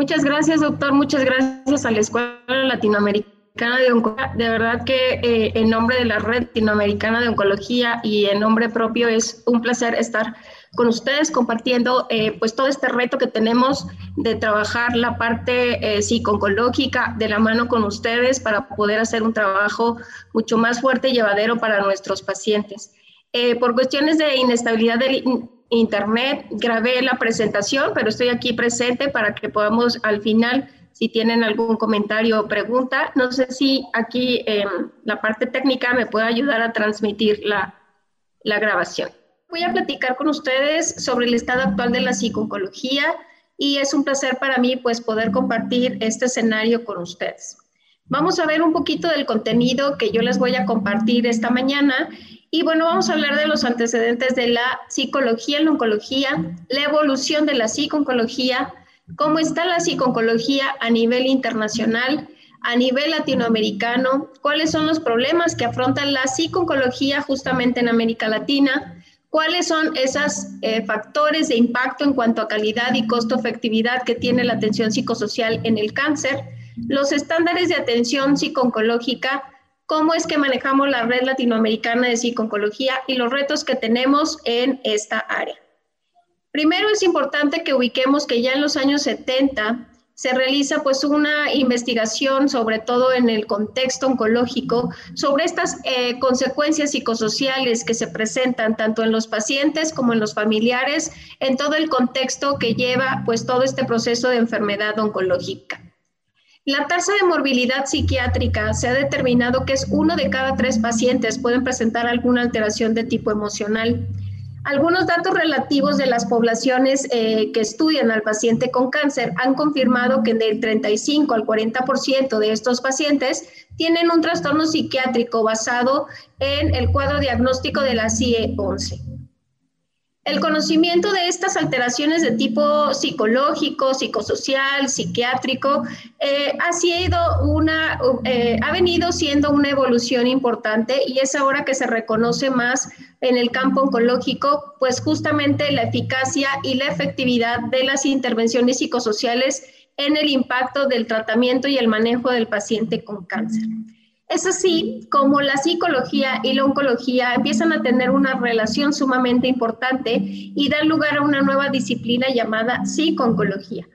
Muchas gracias, doctor. Muchas gracias a la Escuela Latinoamericana de Oncología. De verdad que eh, en nombre de la Red Latinoamericana de Oncología y en nombre propio es un placer estar con ustedes compartiendo eh, pues todo este reto que tenemos de trabajar la parte eh, psico-oncológica de la mano con ustedes para poder hacer un trabajo mucho más fuerte y llevadero para nuestros pacientes. Eh, por cuestiones de inestabilidad del internet, grabé la presentación, pero estoy aquí presente para que podamos al final, si tienen algún comentario o pregunta, no sé si aquí la parte técnica me puede ayudar a transmitir la, la grabación. Voy a platicar con ustedes sobre el estado actual de la psicología y es un placer para mí pues poder compartir este escenario con ustedes. Vamos a ver un poquito del contenido que yo les voy a compartir esta mañana y bueno, vamos a hablar de los antecedentes de la psicología en la oncología, la evolución de la psicología, cómo está la psicología a nivel internacional, a nivel latinoamericano, cuáles son los problemas que afronta la psicología justamente en América Latina, ¿Cuáles son esos eh, factores de impacto en cuanto a calidad y costo-efectividad que tiene la atención psicosocial en el cáncer? Los estándares de atención psicooncológica, cómo es que manejamos la red latinoamericana de psicooncología y los retos que tenemos en esta área. Primero es importante que ubiquemos que ya en los años 70 se realiza pues una investigación, sobre todo en el contexto oncológico, sobre estas eh, consecuencias psicosociales que se presentan tanto en los pacientes como en los familiares, en todo el contexto que lleva pues todo este proceso de enfermedad oncológica. La tasa de morbilidad psiquiátrica se ha determinado que es uno de cada tres pacientes pueden presentar alguna alteración de tipo emocional. Algunos datos relativos de las poblaciones eh, que estudian al paciente con cáncer han confirmado que del 35 al 40% de estos pacientes tienen un trastorno psiquiátrico basado en el cuadro diagnóstico de la CIE 11. El conocimiento de estas alteraciones de tipo psicológico, psicosocial, psiquiátrico, eh, ha, sido una, eh, ha venido siendo una evolución importante y es ahora que se reconoce más en el campo oncológico, pues justamente la eficacia y la efectividad de las intervenciones psicosociales en el impacto del tratamiento y el manejo del paciente con cáncer. Es así como la psicología y la oncología empiezan a tener una relación sumamente importante y dan lugar a una nueva disciplina llamada psicooncología,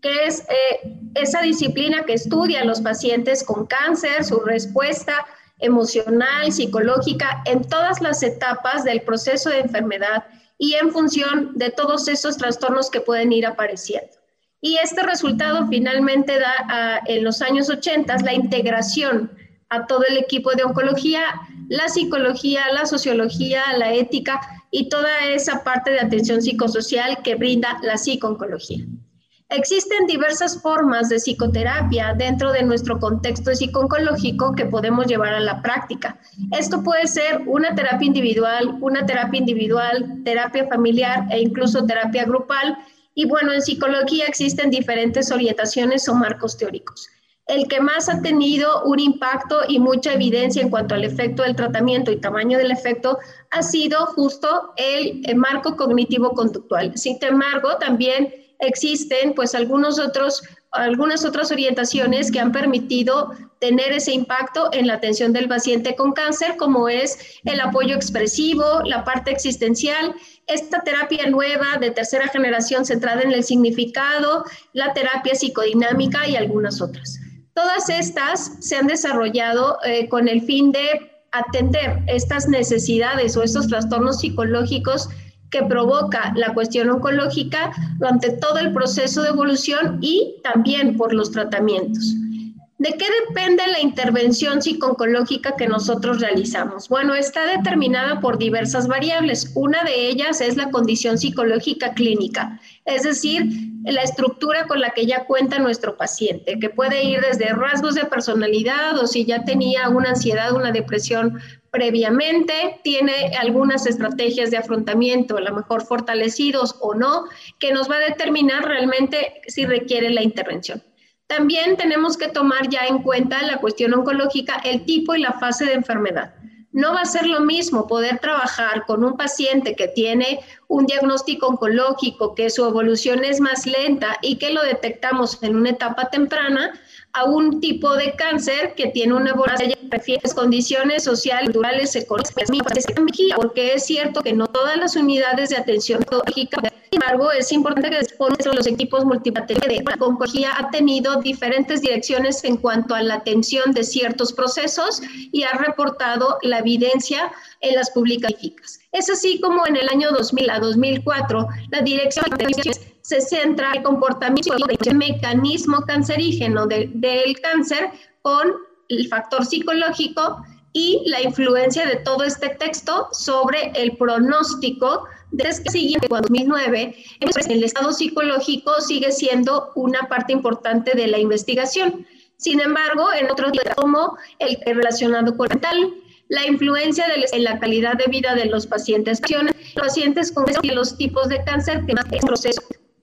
que es eh, esa disciplina que estudia a los pacientes con cáncer, su respuesta emocional, psicológica, en todas las etapas del proceso de enfermedad y en función de todos esos trastornos que pueden ir apareciendo. Y este resultado finalmente da ah, en los años 80 la integración a todo el equipo de oncología, la psicología, la sociología, la ética y toda esa parte de atención psicosocial que brinda la psicooncología. Existen diversas formas de psicoterapia dentro de nuestro contexto psicooncológico que podemos llevar a la práctica. Esto puede ser una terapia individual, una terapia individual, terapia familiar e incluso terapia grupal. Y bueno, en psicología existen diferentes orientaciones o marcos teóricos el que más ha tenido un impacto y mucha evidencia en cuanto al efecto del tratamiento y tamaño del efecto ha sido justo el, marco cognitivo conductual. Sin embargo, también existen pues algunos otros algunas otras orientaciones que han permitido tener ese impacto en la atención del paciente con cáncer, como es el apoyo expresivo, la parte existencial, esta terapia nueva de tercera generación centrada en el significado, la terapia psicodinámica y algunas otras. Todas estas se han desarrollado eh, con el fin de atender estas necesidades o estos trastornos psicológicos que provoca la cuestión oncológica durante todo el proceso de evolución y también por los tratamientos. ¿De qué depende la intervención psiconcológica que nosotros realizamos? Bueno, está determinada por diversas variables. Una de ellas es la condición psicológica clínica, es decir, la estructura con la que ya cuenta nuestro paciente, que puede ir desde rasgos de personalidad o si ya tenía una ansiedad, una depresión previamente, tiene algunas estrategias de afrontamiento, a lo mejor fortalecidos o no, que nos va a determinar realmente si requiere la intervención. También tenemos que tomar ya en cuenta la cuestión oncológica, el tipo y la fase de enfermedad. No va a ser lo mismo poder trabajar con un paciente que tiene un diagnóstico oncológico, que su evolución es más lenta y que lo detectamos en una etapa temprana, a un tipo de cáncer que tiene una evolución de condiciones sociales, culturales, económicas, porque es cierto que no todas las unidades de atención oncológica sin embargo, es importante que después de los equipos multipateriales de oncología ha tenido diferentes direcciones en cuanto a la atención de ciertos procesos y ha reportado la evidencia en las publicaciones. Es así como en el año 2000 a 2004, la dirección de se centra en el comportamiento del mecanismo cancerígeno del cáncer con el factor psicológico y la influencia de todo este texto sobre el pronóstico desde que siguiente, 2009, el estado psicológico sigue siendo una parte importante de la investigación. Sin embargo, en otros como el relacionado con mental, la influencia en la calidad de vida de los pacientes, los pacientes con los tipos de cáncer que más proceso.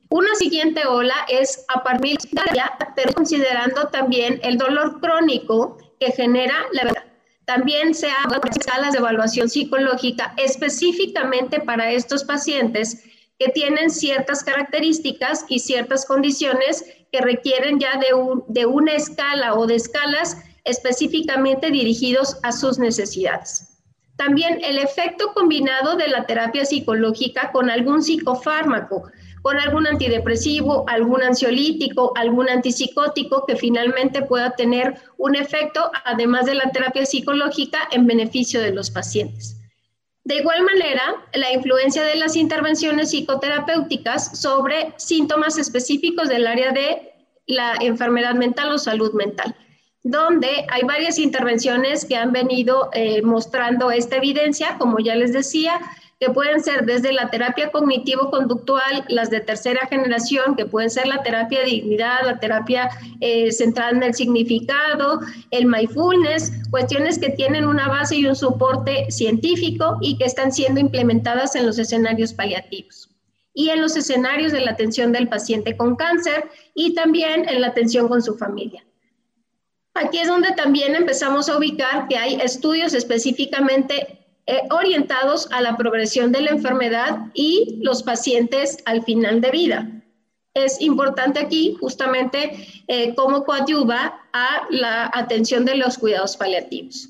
Una siguiente ola es a partir de pero considerando también el dolor crónico que genera la verdad también se hagan escalas de evaluación psicológica específicamente para estos pacientes que tienen ciertas características y ciertas condiciones que requieren ya de, de una escala o de escalas específicamente dirigidos a sus necesidades. También el efecto combinado de la terapia psicológica con algún psicofármaco, con algún antidepresivo, algún ansiolítico, algún antipsicótico que finalmente pueda tener un efecto, además de la terapia psicológica, en beneficio de los pacientes. De igual manera, la influencia de las intervenciones psicoterapéuticas sobre síntomas específicos del área de la enfermedad mental o salud mental, donde hay varias intervenciones que han venido eh, mostrando esta evidencia, como ya les decía, que pueden ser desde la terapia cognitivo-conductual, las de tercera generación, que pueden ser la terapia de dignidad, la terapia eh, centrada en el significado, el mindfulness, cuestiones que tienen una base y un soporte científico y que están siendo implementadas en los escenarios paliativos y en los escenarios de la atención del paciente con cáncer y también en la atención con su familia. Aquí es donde también empezamos a ubicar que hay estudios específicamente eh, orientados a la progresión de la enfermedad y los pacientes al final de vida. Es importante aquí justamente eh, cómo coadyuva a la atención de los cuidados paliativos.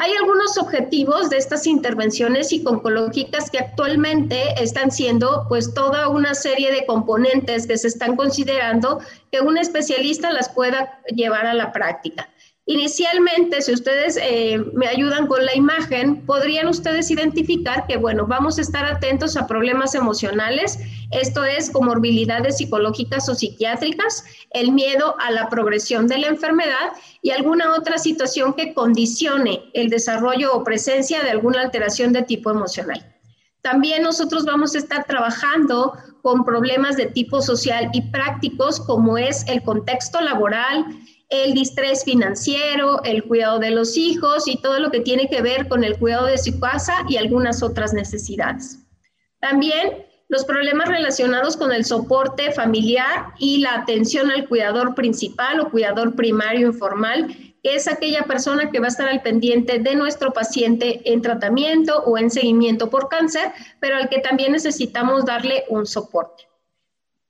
Hay algunos objetivos de estas intervenciones psicológicas que actualmente están siendo pues toda una serie de componentes que se están considerando que un especialista las pueda llevar a la práctica. Inicialmente, si ustedes eh, me ayudan con la imagen, podrían ustedes identificar que, bueno, vamos a estar atentos a problemas emocionales, esto es comorbilidades psicológicas o psiquiátricas, el miedo a la progresión de la enfermedad y alguna otra situación que condicione el desarrollo o presencia de alguna alteración de tipo emocional. También nosotros vamos a estar trabajando con problemas de tipo social y prácticos como es el contexto laboral, el distrés financiero, el cuidado de los hijos y todo lo que tiene que ver con el cuidado de su casa y algunas otras necesidades. También los problemas relacionados con el soporte familiar y la atención al cuidador principal o cuidador primario informal, que es aquella persona que va a estar al pendiente de nuestro paciente en tratamiento o en seguimiento por cáncer, pero al que también necesitamos darle un soporte.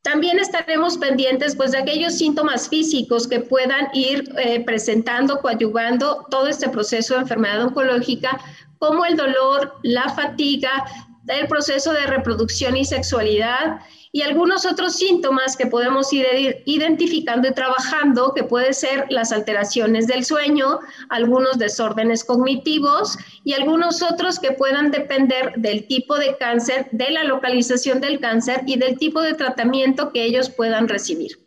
También estaremos pendientes pues, de aquellos síntomas físicos que puedan ir eh, presentando, coadyuvando todo este proceso de enfermedad oncológica, como el dolor, la fatiga, el proceso de reproducción y sexualidad, y algunos otros síntomas que podemos ir identificando y trabajando, que puede ser las alteraciones del sueño, algunos desórdenes cognitivos y algunos otros que puedan depender del tipo de cáncer, de la localización del cáncer y del tipo de tratamiento que ellos puedan recibir.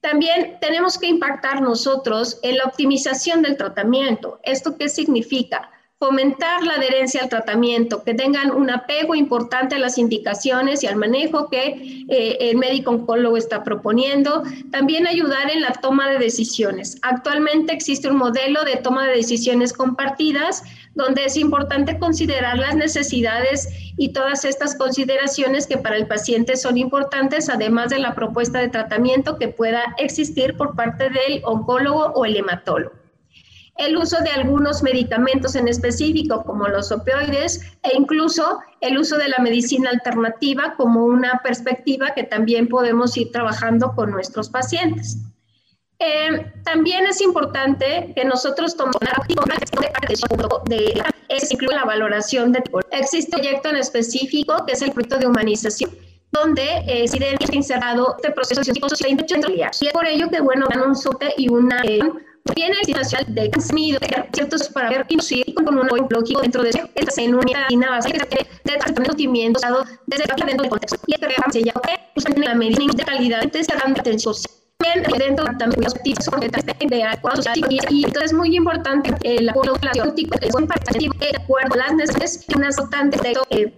También tenemos que impactar nosotros en la optimización del tratamiento. ¿Esto qué significa? Fomentar la adherencia al tratamiento, que tengan un apego importante a las indicaciones y al manejo que eh, el médico oncólogo está proponiendo. También ayudar en la toma de decisiones. Actualmente existe un modelo de toma de decisiones compartidas donde es importante considerar las necesidades y todas estas consideraciones que para el paciente son importantes, además de la propuesta de tratamiento que pueda existir por parte del oncólogo o el hematólogo. El uso de algunos medicamentos en específico, como los opioides, e incluso el uso de la medicina alternativa como una perspectiva que también podemos ir trabajando con nuestros pacientes. Eh, también es importante que nosotros tomemos de es la valoración de existe un proyecto en específico que es el proyecto de humanización donde eh, se ha insertado este proceso científico y es por ello que bueno dan un sote y una eh, Viene el nacional de Casmido, ciertos para ver y con un lógico dentro de esta en una base de tratamiento dado desde dentro del contexto. Y este se llama justamente la medicina de calidad, se dan atención dentro también los tipos de acuerdos y entonces es muy importante el apoyo terapéutico es un de acuerdo las necesidades de constante de eh,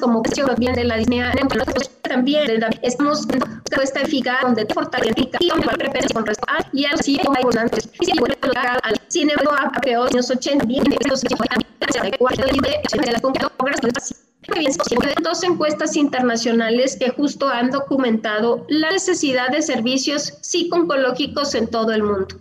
como bien de la disnea también estamos viendo esta eficaz donde te fortalece y con respecto a y así hay abundantes y si vuelve a al embargo a peor los 80 bien de los de la conquista dos encuestas internacionales que justo han documentado la necesidad de servicios psico-oncológicos en todo el mundo.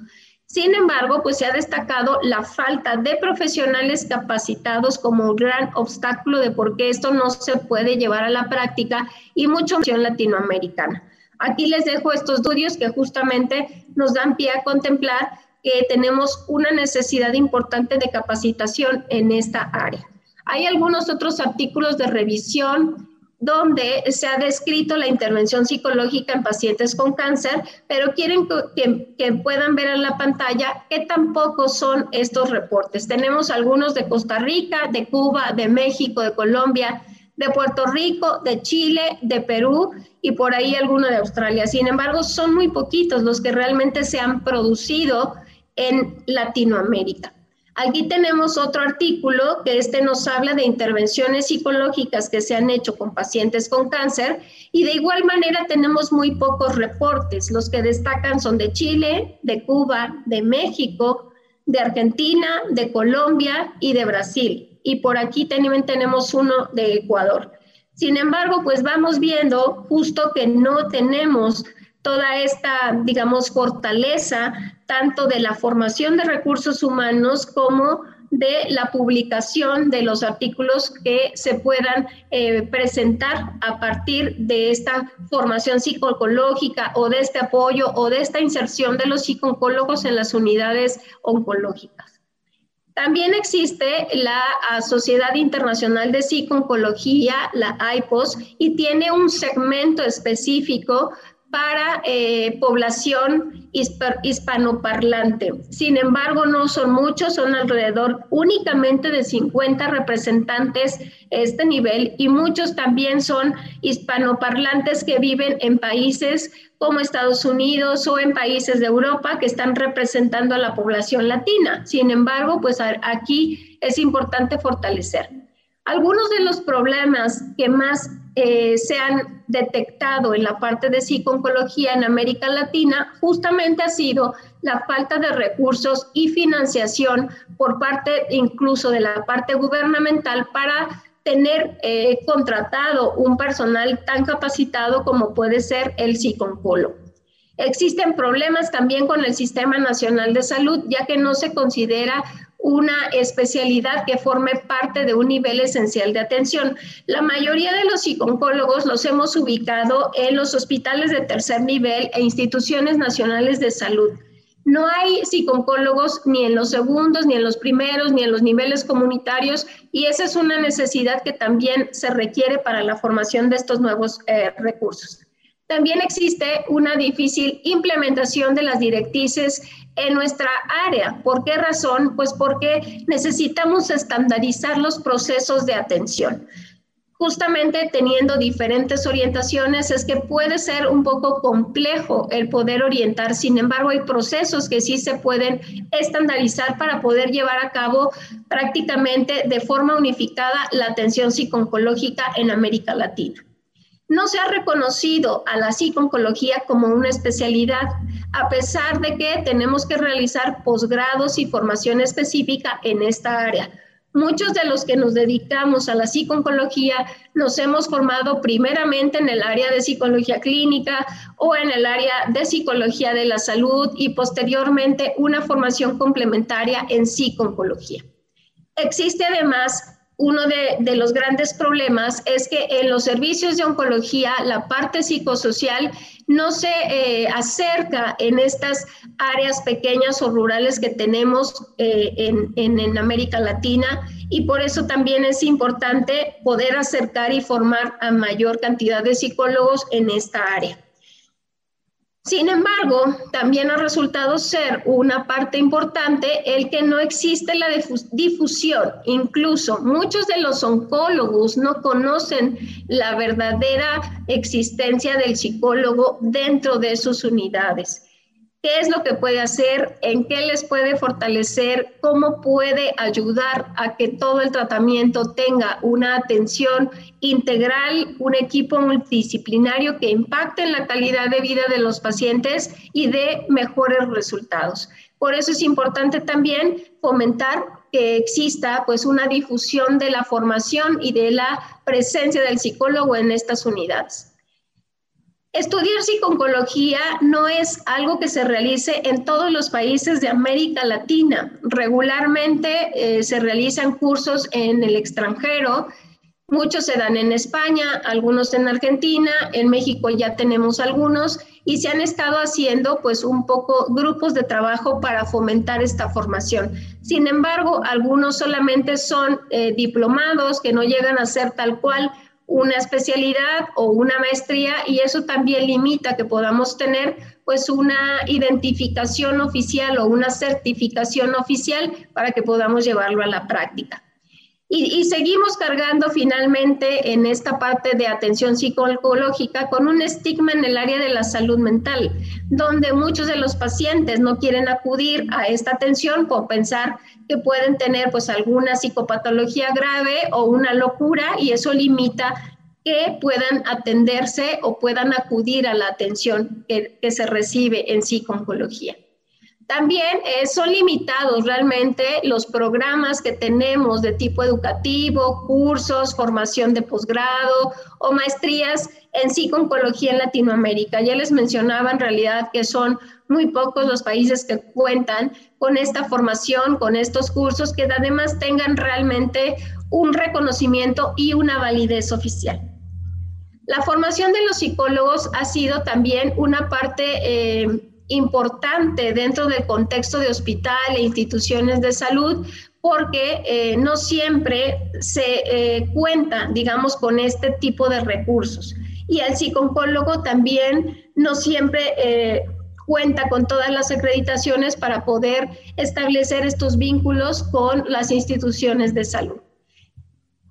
Sin embargo, pues se ha destacado la falta de profesionales capacitados como un gran obstáculo de por qué esto no se puede llevar a la práctica y mucho en latinoamericana. Aquí les dejo estos estudios que justamente nos dan pie a contemplar que tenemos una necesidad importante de capacitación en esta área. Hay algunos otros artículos de revisión donde se ha descrito la intervención psicológica en pacientes con cáncer, pero quieren que, puedan ver en la pantalla que tampoco son estos reportes. Tenemos algunos de Costa Rica, de Cuba, de México, de Colombia, de Puerto Rico, de Chile, de Perú y por ahí alguno de Australia. Sin embargo, son muy poquitos los que realmente se han producido en Latinoamérica. Aquí tenemos otro artículo que este nos habla de intervenciones psicológicas que se han hecho con pacientes con cáncer y de igual manera tenemos muy pocos reportes. Los que destacan son de Chile, de Cuba, de México, de Argentina, de Colombia y de Brasil. Y por aquí también tenemos uno de Ecuador. Sin embargo, pues vamos viendo justo que no tenemos toda esta, digamos, fortaleza tanto de la formación de recursos humanos como de la publicación de los artículos que se puedan eh, presentar a partir de esta formación psicológica o de este apoyo o de esta inserción de los psicólogos en las unidades oncológicas. También existe la Sociedad Internacional de Psiconcología, la IPOS, y tiene un segmento específico para eh, población hispanoparlante. Sin embargo, no son muchos, son alrededor únicamente de 50 representantes este nivel y muchos también son hispanoparlantes que viven en países como Estados Unidos o en países de Europa que están representando a la población latina. Sin embargo, pues aquí es importante fortalecer. Algunos de los problemas que más eh, se han detectado en la parte de psiconcología en América Latina justamente ha sido la falta de recursos y financiación por parte incluso de la parte gubernamental para tener eh, contratado un personal tan capacitado como puede ser el psiconcólogo. Existen problemas también con el Sistema Nacional de Salud, ya que no se considera una especialidad que forme parte de un nivel esencial de atención. La mayoría de los psicólogos los hemos ubicado en los hospitales de tercer nivel e instituciones nacionales de salud. No hay psicólogos ni en los segundos, ni en los primeros, ni en los niveles comunitarios y esa es una necesidad que también se requiere para la formación de estos nuevos eh, recursos. También existe una difícil implementación de las directrices en nuestra área. ¿Por qué razón? Pues porque necesitamos estandarizar los procesos de atención. Justamente teniendo diferentes orientaciones es que puede ser un poco complejo el poder orientar, sin embargo hay procesos que sí se pueden estandarizar para poder llevar a cabo prácticamente de forma unificada la atención psiconcológica en América Latina. No se ha reconocido a la psiconcología como una especialidad, a pesar de que tenemos que realizar posgrados y formación específica en esta área. Muchos de los que nos dedicamos a la psiconcología nos hemos formado primeramente en el área de psicología clínica o en el área de psicología de la salud y posteriormente una formación complementaria en psiconcología. Existe además uno de, los grandes problemas es que en los servicios de oncología la parte psicosocial no se eh, acerca en estas áreas pequeñas o rurales que tenemos eh, en, en América Latina y por eso también es importante poder acercar y formar a mayor cantidad de psicólogos en esta área. Sin embargo, también ha resultado ser una parte importante el que no existe la difusión. Incluso muchos de los oncólogos no conocen la verdadera existencia del psicólogo dentro de sus unidades qué es lo que puede hacer, en qué les puede fortalecer, cómo puede ayudar a que todo el tratamiento tenga una atención integral, un equipo multidisciplinario que impacte en la calidad de vida de los pacientes y dé mejores resultados. Por eso es importante también fomentar que exista pues una difusión de la formación y de la presencia del psicólogo en estas unidades. Estudiar psiconcología no es algo que se realice en todos los países de América Latina. Regularmente eh, se realizan cursos en el extranjero. Muchos se dan en España, algunos en Argentina, en México ya tenemos algunos y se han estado haciendo pues un poco grupos de trabajo para fomentar esta formación. Sin embargo, algunos solamente son eh, diplomados que no llegan a ser tal cual una especialidad o una maestría y eso también limita que podamos tener pues una identificación oficial o una certificación oficial para que podamos llevarlo a la práctica. Y, seguimos cargando finalmente en esta parte de atención psicológica con un estigma en el área de la salud mental, donde muchos de los pacientes no quieren acudir a esta atención por pensar que pueden tener pues alguna psicopatología grave o una locura y eso limita que puedan atenderse o puedan acudir a la atención que, se recibe en psicología. También eh, son limitados realmente los programas que tenemos de tipo educativo, cursos, formación de posgrado o maestrías en psico-oncología en Latinoamérica. Ya les mencionaba en realidad que son muy pocos los países que cuentan con esta formación, con estos cursos, que además tengan realmente un reconocimiento y una validez oficial. La formación de los psicólogos ha sido también una parte... Eh, importante dentro del contexto de hospital e instituciones de salud porque eh, no siempre se eh, cuenta, digamos, con este tipo de recursos. Y el psicólogo también no siempre eh, cuenta con todas las acreditaciones para poder establecer estos vínculos con las instituciones de salud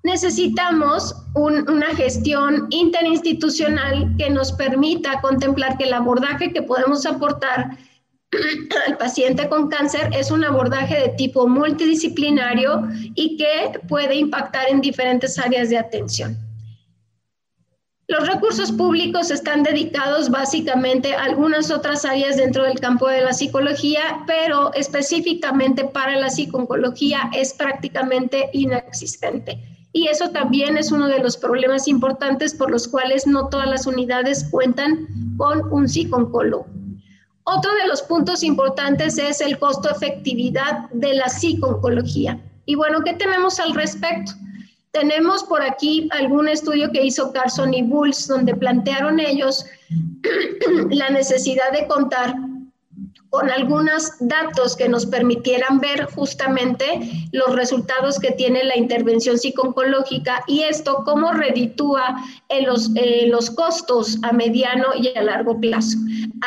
necesitamos una gestión interinstitucional que nos permita contemplar que el abordaje que podemos aportar al paciente con cáncer es un abordaje de tipo multidisciplinario y que puede impactar en diferentes áreas de atención. Los recursos públicos están dedicados básicamente a algunas otras áreas dentro del campo de la psicología, pero específicamente para la psicología es prácticamente inexistente y eso también es uno de los problemas importantes por los cuales no todas las unidades cuentan con un psicólogo. Otro de los puntos importantes es el costo-efectividad de la psicología. Y bueno, ¿qué tenemos al respecto? Tenemos por aquí algún estudio que hizo Carson y Bulls, donde plantearon ellos la necesidad de contar con algunos datos que nos permitieran ver justamente los resultados que tiene la intervención psicológica y esto cómo reditúa en los, los costos a mediano y a largo plazo.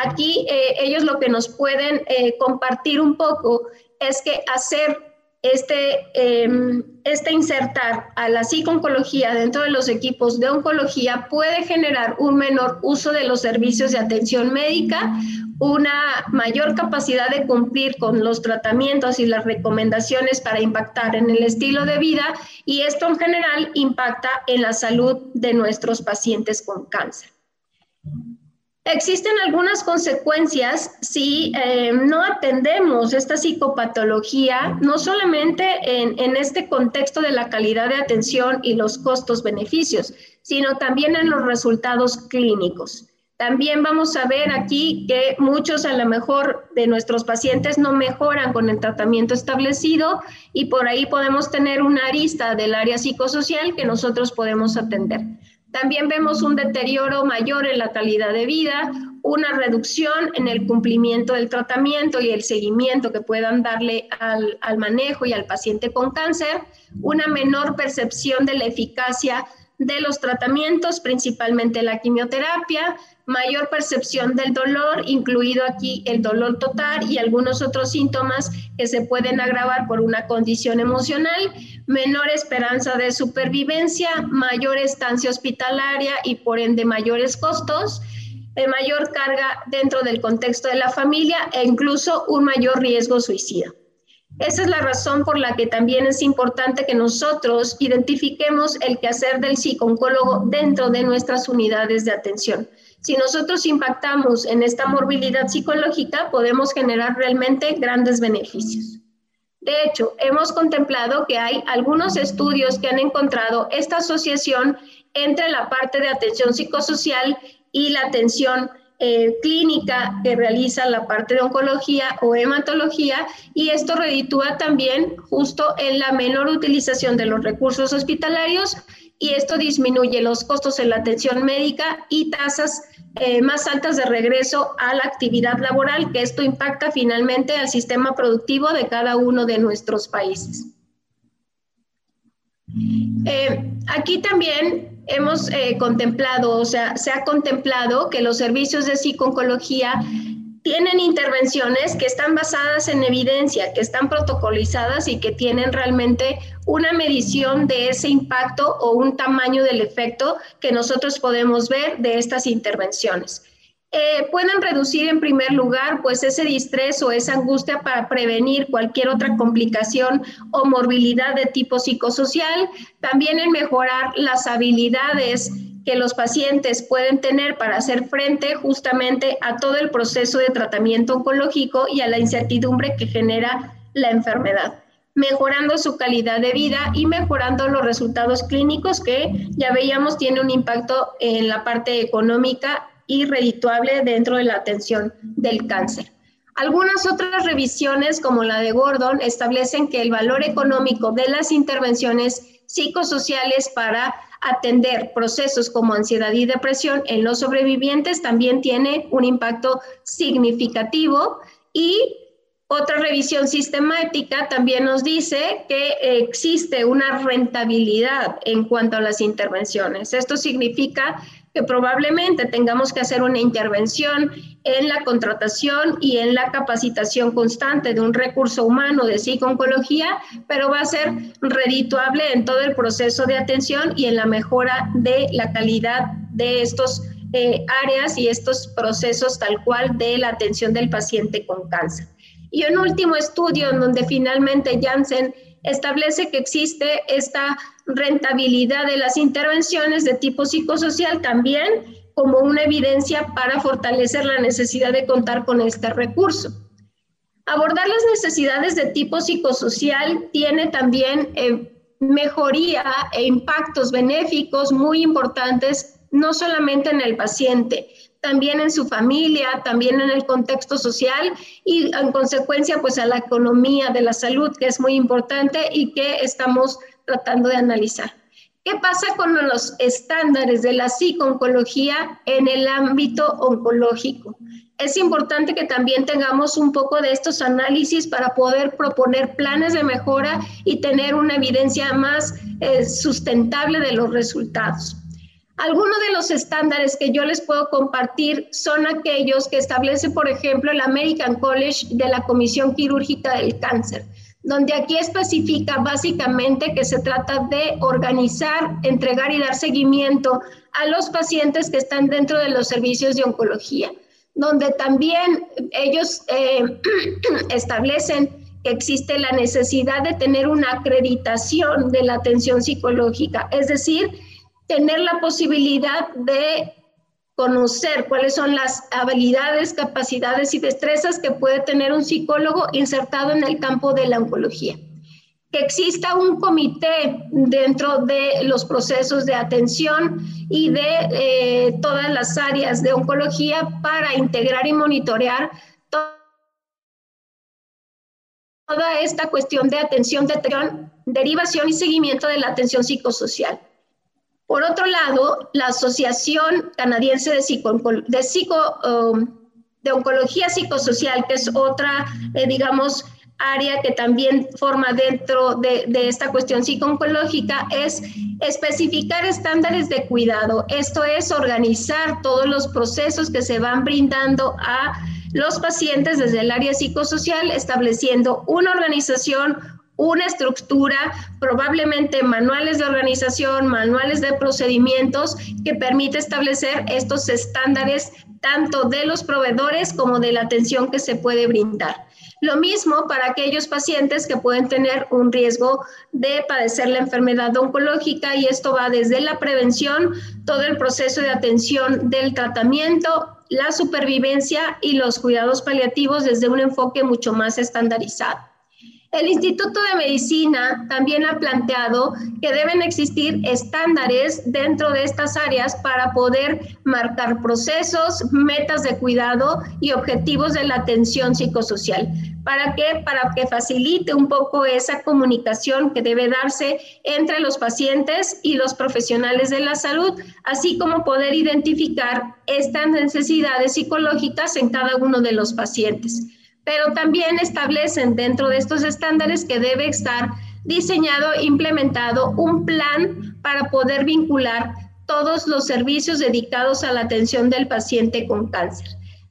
Aquí eh, ellos lo que nos pueden eh, compartir un poco es que hacer este, em, este insertar a la psiconcología dentro de los equipos de oncología puede generar un menor uso de los servicios de atención médica, una mayor capacidad de cumplir con los tratamientos y las recomendaciones para impactar en el estilo de vida y esto en general impacta en la salud de nuestros pacientes con cáncer. Existen algunas consecuencias si eh, no atendemos esta psicopatología, no solamente en, en, este contexto de la calidad de atención y los costos-beneficios, sino también en los resultados clínicos. También vamos a ver aquí que muchos a lo mejor de nuestros pacientes no mejoran con el tratamiento establecido y por ahí podemos tener una arista del área psicosocial que nosotros podemos atender. También vemos un deterioro mayor en la calidad de vida, una reducción en el cumplimiento del tratamiento y el seguimiento que puedan darle al, al, manejo y al paciente con cáncer, una menor percepción de la eficacia de los tratamientos, principalmente la quimioterapia, mayor percepción del dolor, incluido aquí el dolor total y algunos otros síntomas que se pueden agravar por una condición emocional, menor esperanza de supervivencia, mayor estancia hospitalaria y por ende mayores costos, mayor carga dentro del contexto de la familia e incluso un mayor riesgo suicida. Esa es la razón por la que también es importante que nosotros identifiquemos el quehacer del psicólogo dentro de nuestras unidades de atención si nosotros impactamos en esta morbilidad psicológica, podemos generar realmente grandes beneficios. De hecho, hemos contemplado que hay algunos estudios que han encontrado esta asociación entre la parte de atención psicosocial y la atención eh, clínica que realiza la parte de oncología o hematología y esto reditúa también justo en la menor utilización de los recursos hospitalarios y esto disminuye los costos en la atención médica y tasas eh, más altas de regreso a la actividad laboral, que esto impacta finalmente al sistema productivo de cada uno de nuestros países. Eh, aquí también hemos eh, contemplado, o sea, se ha contemplado que los servicios de psiconcología tienen intervenciones que están basadas en evidencia, que están protocolizadas y que tienen realmente una medición de ese impacto o un tamaño del efecto que nosotros podemos ver de estas intervenciones. Eh, pueden reducir en primer lugar pues ese distrés o esa angustia para prevenir cualquier otra complicación o morbilidad de tipo psicosocial, también en mejorar las habilidades que los pacientes pueden tener para hacer frente justamente a todo el proceso de tratamiento oncológico y a la incertidumbre que genera la enfermedad, mejorando su calidad de vida y mejorando los resultados clínicos que ya veíamos tiene un impacto en la parte económica y redituable dentro de la atención del cáncer. Algunas otras revisiones, como la de Gordon, establecen que el valor económico de las intervenciones psicosociales para atender procesos como ansiedad y depresión en los sobrevivientes también tiene un impacto significativo y otra revisión sistemática también nos dice que existe una rentabilidad en cuanto a las intervenciones. Esto significa que probablemente tengamos que hacer una intervención en la contratación y en la capacitación constante de un recurso humano de psicooncología, pero va a ser redituable en todo el proceso de atención y en la mejora de la calidad de estos eh, áreas y estos procesos tal cual de la atención del paciente con cáncer. Y un último estudio en donde finalmente Janssen establece que existe esta rentabilidad de las intervenciones de tipo psicosocial también como una evidencia para fortalecer la necesidad de contar con este recurso. Abordar las necesidades de tipo psicosocial tiene también eh, mejoría e impactos benéficos muy importantes, no solamente en el paciente, también en su familia, también en el contexto social y en consecuencia pues a la economía de la salud, que es muy importante y que estamos tratando de analizar. ¿Qué pasa con los estándares de la psicooncología en el ámbito oncológico? Es importante que también tengamos un poco de estos análisis para poder proponer planes de mejora y tener una evidencia más eh, sustentable de los resultados. Algunos de los estándares que yo les puedo compartir son aquellos que establece, por ejemplo, el American College de la Comisión Quirúrgica del Cáncer, donde aquí especifica básicamente que se trata de organizar, entregar y dar seguimiento a los pacientes que están dentro de los servicios de oncología, donde también ellos eh, establecen que existe la necesidad de tener una acreditación de la atención psicológica, es decir, tener la posibilidad de conocer cuáles son las habilidades, capacidades y destrezas que puede tener un psicólogo insertado en el campo de la oncología. Que exista un comité dentro de los procesos de atención y de eh, todas las áreas de oncología para integrar y monitorear toda esta cuestión de atención, de derivación y seguimiento de la atención psicosocial. Por otro lado, la Asociación Canadiense de, de, um, de Oncología Psicosocial, que es otra, eh, digamos, área que también forma dentro de, de esta cuestión psicooncológica, es especificar estándares de cuidado. Esto es organizar todos los procesos que se van brindando a los pacientes desde el área psicosocial, estableciendo una organización, una estructura, probablemente manuales de organización, manuales de procedimientos que permite establecer estos estándares tanto de los proveedores como de la atención que se puede brindar. Lo mismo para aquellos pacientes que pueden tener un riesgo de padecer la enfermedad oncológica y esto va desde la prevención, todo el proceso de atención del tratamiento, la supervivencia y los cuidados paliativos desde un enfoque mucho más estandarizado. El Instituto de Medicina también ha planteado que deben existir estándares dentro de estas áreas para poder marcar procesos, metas de cuidado y objetivos de la atención psicosocial. ¿Para qué? Para que facilite un poco esa comunicación que debe darse entre los pacientes y los profesionales de la salud, así como poder identificar estas necesidades psicológicas en cada uno de los pacientes pero también establecen dentro de estos estándares que debe estar diseñado implementado un plan para poder vincular todos los servicios dedicados a la atención del paciente con cáncer.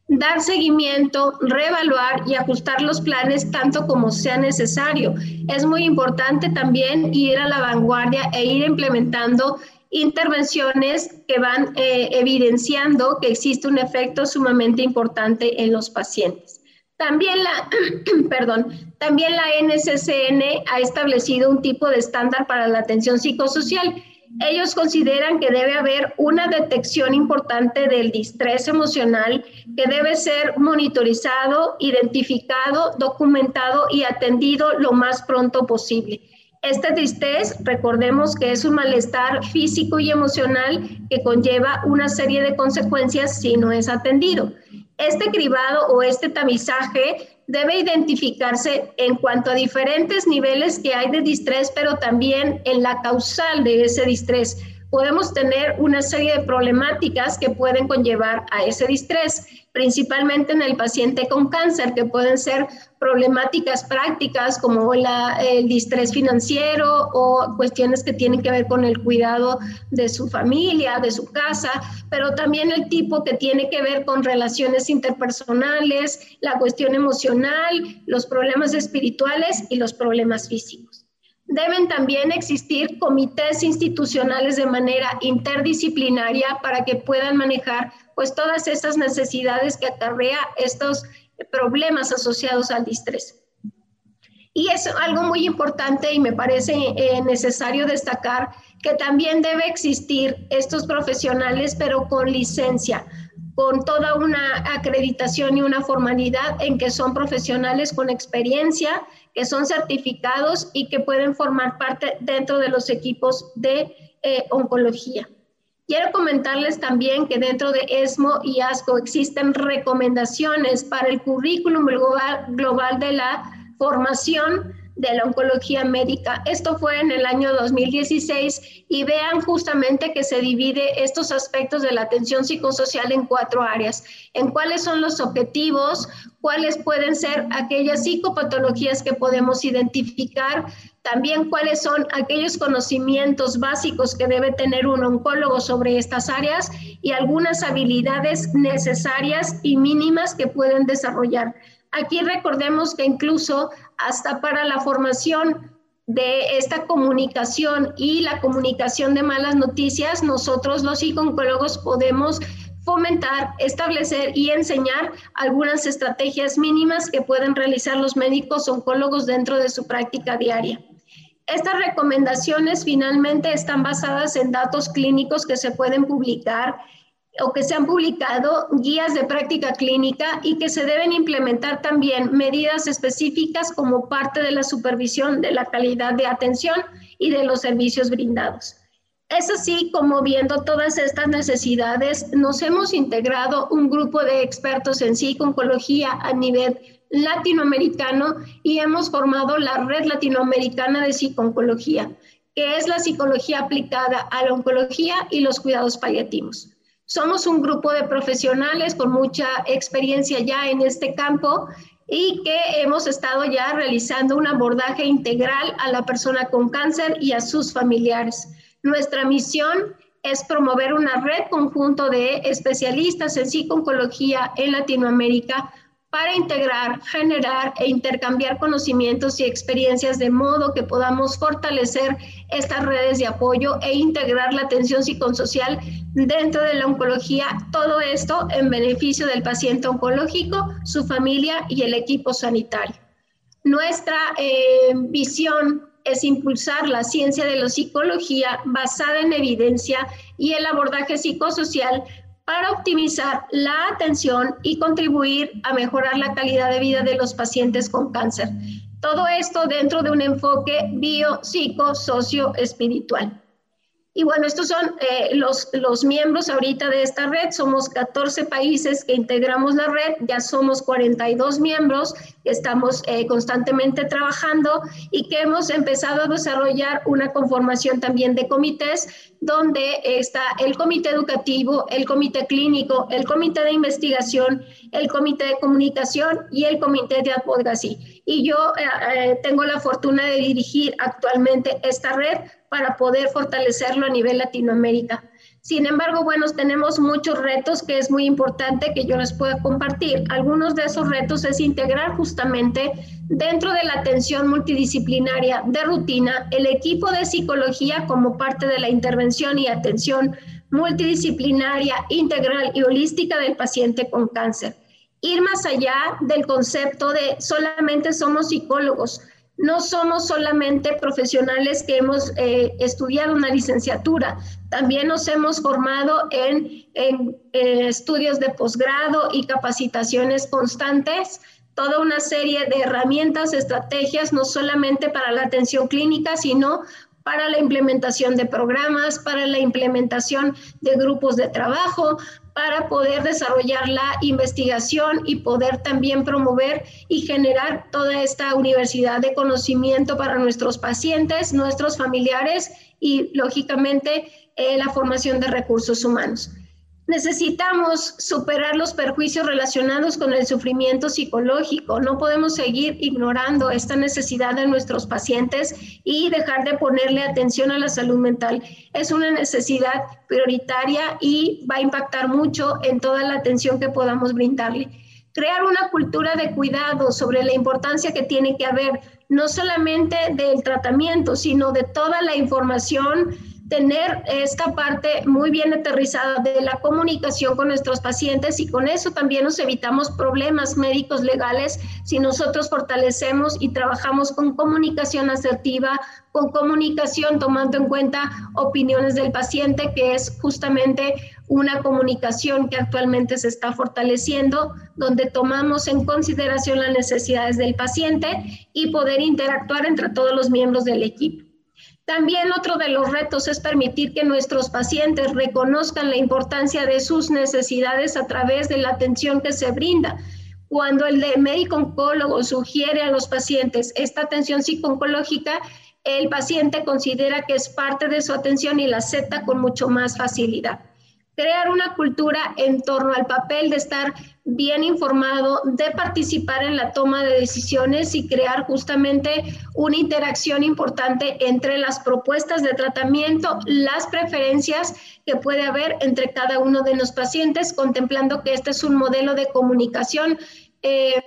Dar seguimiento, reevaluar y ajustar los planes tanto como sea necesario. Es muy importante también ir a la vanguardia e ir implementando intervenciones que van eh, evidenciando que existe un efecto sumamente importante en los pacientes. También la, perdón, también la NCCN ha establecido un tipo de estándar para la atención psicosocial. Ellos consideran que debe haber una detección importante del distrés emocional que debe ser monitorizado, identificado, documentado y atendido lo más pronto posible. Este distrés, recordemos que es un malestar físico y emocional que conlleva una serie de consecuencias si no es atendido. Este cribado o este tamizaje debe identificarse en cuanto a diferentes niveles que hay de distrés, pero también en la causal de ese distrés podemos tener una serie de problemáticas que pueden conllevar a ese distrés, principalmente en el paciente con cáncer, que pueden ser problemáticas prácticas como la, el distrés financiero o cuestiones que tienen que ver con el cuidado de su familia, de su casa, pero también el tipo que tiene que ver con relaciones interpersonales, la cuestión emocional, los problemas espirituales y los problemas físicos. Deben también existir comités institucionales de manera interdisciplinaria para que puedan manejar pues todas estas necesidades que acarrea estos problemas asociados al distrés. Y es algo muy importante y me parece eh, necesario destacar que también debe existir estos profesionales, pero con licencia, con toda una acreditación y una formalidad en que son profesionales con experiencia, que son certificados y que pueden formar parte dentro de los equipos de eh, oncología. Quiero comentarles también que dentro de ESMO y ASCO existen recomendaciones para el currículum global, global de la formación de la oncología médica. Esto fue en el año 2016 y vean justamente que se divide estos aspectos de la atención psicosocial en cuatro áreas, en cuáles son los objetivos, cuáles pueden ser aquellas psicopatologías que podemos identificar, también cuáles son aquellos conocimientos básicos que debe tener un oncólogo sobre estas áreas y algunas habilidades necesarias y mínimas que pueden desarrollar. Aquí recordemos que incluso hasta para la formación de esta comunicación y la comunicación de malas noticias, nosotros los psicólogos podemos fomentar, establecer y enseñar algunas estrategias mínimas que pueden realizar los médicos oncólogos dentro de su práctica diaria. Estas recomendaciones finalmente están basadas en datos clínicos que se pueden publicar o que se han publicado guías de práctica clínica y que se deben implementar también medidas específicas como parte de la supervisión de la calidad de atención y de los servicios brindados. Es así como viendo todas estas necesidades, nos hemos integrado un grupo de expertos en psico-oncología a nivel latinoamericano y hemos formado la Red Latinoamericana de Psico-Oncología, que es la psicología aplicada a la oncología y los cuidados paliativos. Somos un grupo de profesionales con mucha experiencia ya en este campo y que hemos estado ya realizando un abordaje integral a la persona con cáncer y a sus familiares. Nuestra misión es promover una red conjunto de especialistas en psico-oncología en Latinoamérica para integrar, generar e intercambiar conocimientos y experiencias de modo que podamos fortalecer estas redes de apoyo e integrar la atención psicosocial dentro de la oncología, todo esto en beneficio del paciente oncológico, su familia y el equipo sanitario. Nuestra eh, visión es impulsar la ciencia de la psicología basada en evidencia y el abordaje psicosocial para optimizar la atención y contribuir a mejorar la calidad de vida de los pacientes con cáncer. Todo esto dentro de un enfoque bio, psico, socio, espiritual. Y bueno, estos son eh, los, los miembros ahorita de esta red. Somos 14 países que integramos la red, ya somos 42 miembros estamos eh, constantemente trabajando y que hemos empezado a desarrollar una conformación también de comités donde está el comité educativo, el comité clínico, el comité de investigación, el comité de comunicación y el comité de advocacy. Y yo eh, tengo la fortuna de dirigir actualmente esta red para poder fortalecerlo a nivel Latinoamérica. Sin embargo, bueno, tenemos muchos retos que es muy importante que yo les pueda compartir. Algunos de esos retos es integrar justamente dentro de la atención multidisciplinaria de rutina el equipo de psicología como parte de la intervención y atención multidisciplinaria, integral y holística del paciente con cáncer. Ir más allá del concepto de solamente somos psicólogos, no somos solamente profesionales que hemos eh, estudiado una licenciatura, también nos hemos formado en, eh, estudios de posgrado y capacitaciones constantes, toda una serie de herramientas, estrategias, no solamente para la atención clínica, sino para la implementación de programas, para la implementación de grupos de trabajo, para poder desarrollar la investigación y poder también promover y generar toda esta universidad de conocimiento para nuestros pacientes, nuestros familiares y, lógicamente, eh, la formación de recursos humanos. Necesitamos superar los perjuicios relacionados con el sufrimiento psicológico. No podemos seguir ignorando esta necesidad de nuestros pacientes y dejar de ponerle atención a la salud mental. Es una necesidad prioritaria y va a impactar mucho en toda la atención que podamos brindarle. Crear una cultura de cuidado sobre la importancia que tiene que haber no solamente del tratamiento, sino de toda la información tener esta parte muy bien aterrizada de la comunicación con nuestros pacientes y con eso también nos evitamos problemas médicos legales si nosotros fortalecemos y trabajamos con comunicación asertiva, con comunicación tomando en cuenta opiniones del paciente, que es justamente una comunicación que actualmente se está fortaleciendo, donde tomamos en consideración las necesidades del paciente y poder interactuar entre todos los miembros del equipo. También otro de los retos es permitir que nuestros pacientes reconozcan la importancia de sus necesidades a través de la atención que se brinda. Cuando el médico oncólogo sugiere a los pacientes esta atención psico-oncológica, el paciente considera que es parte de su atención y la acepta con mucho más facilidad crear una cultura en torno al papel de estar bien informado, de participar en la toma de decisiones y crear justamente una interacción importante entre las propuestas de tratamiento, las preferencias que puede haber entre cada uno de los pacientes, contemplando que este es un modelo de comunicación eh,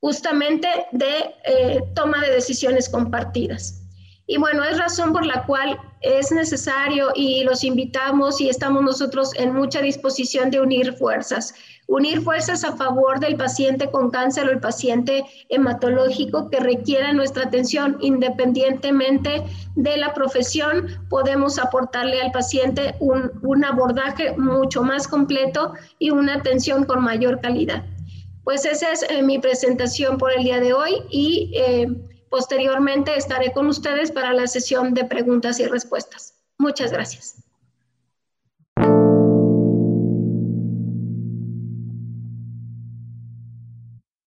justamente de eh, toma de decisiones compartidas. Y bueno, es razón por la cual es necesario y los invitamos y estamos nosotros en mucha disposición de unir fuerzas. Unir fuerzas a favor del paciente con cáncer o el paciente hematológico que requiera nuestra atención independientemente de la profesión, podemos aportarle al paciente un, un abordaje mucho más completo y una atención con mayor calidad. Pues esa es eh, mi presentación por el día de hoy y eh, posteriormente estaré con ustedes para la sesión de preguntas y respuestas. Muchas gracias.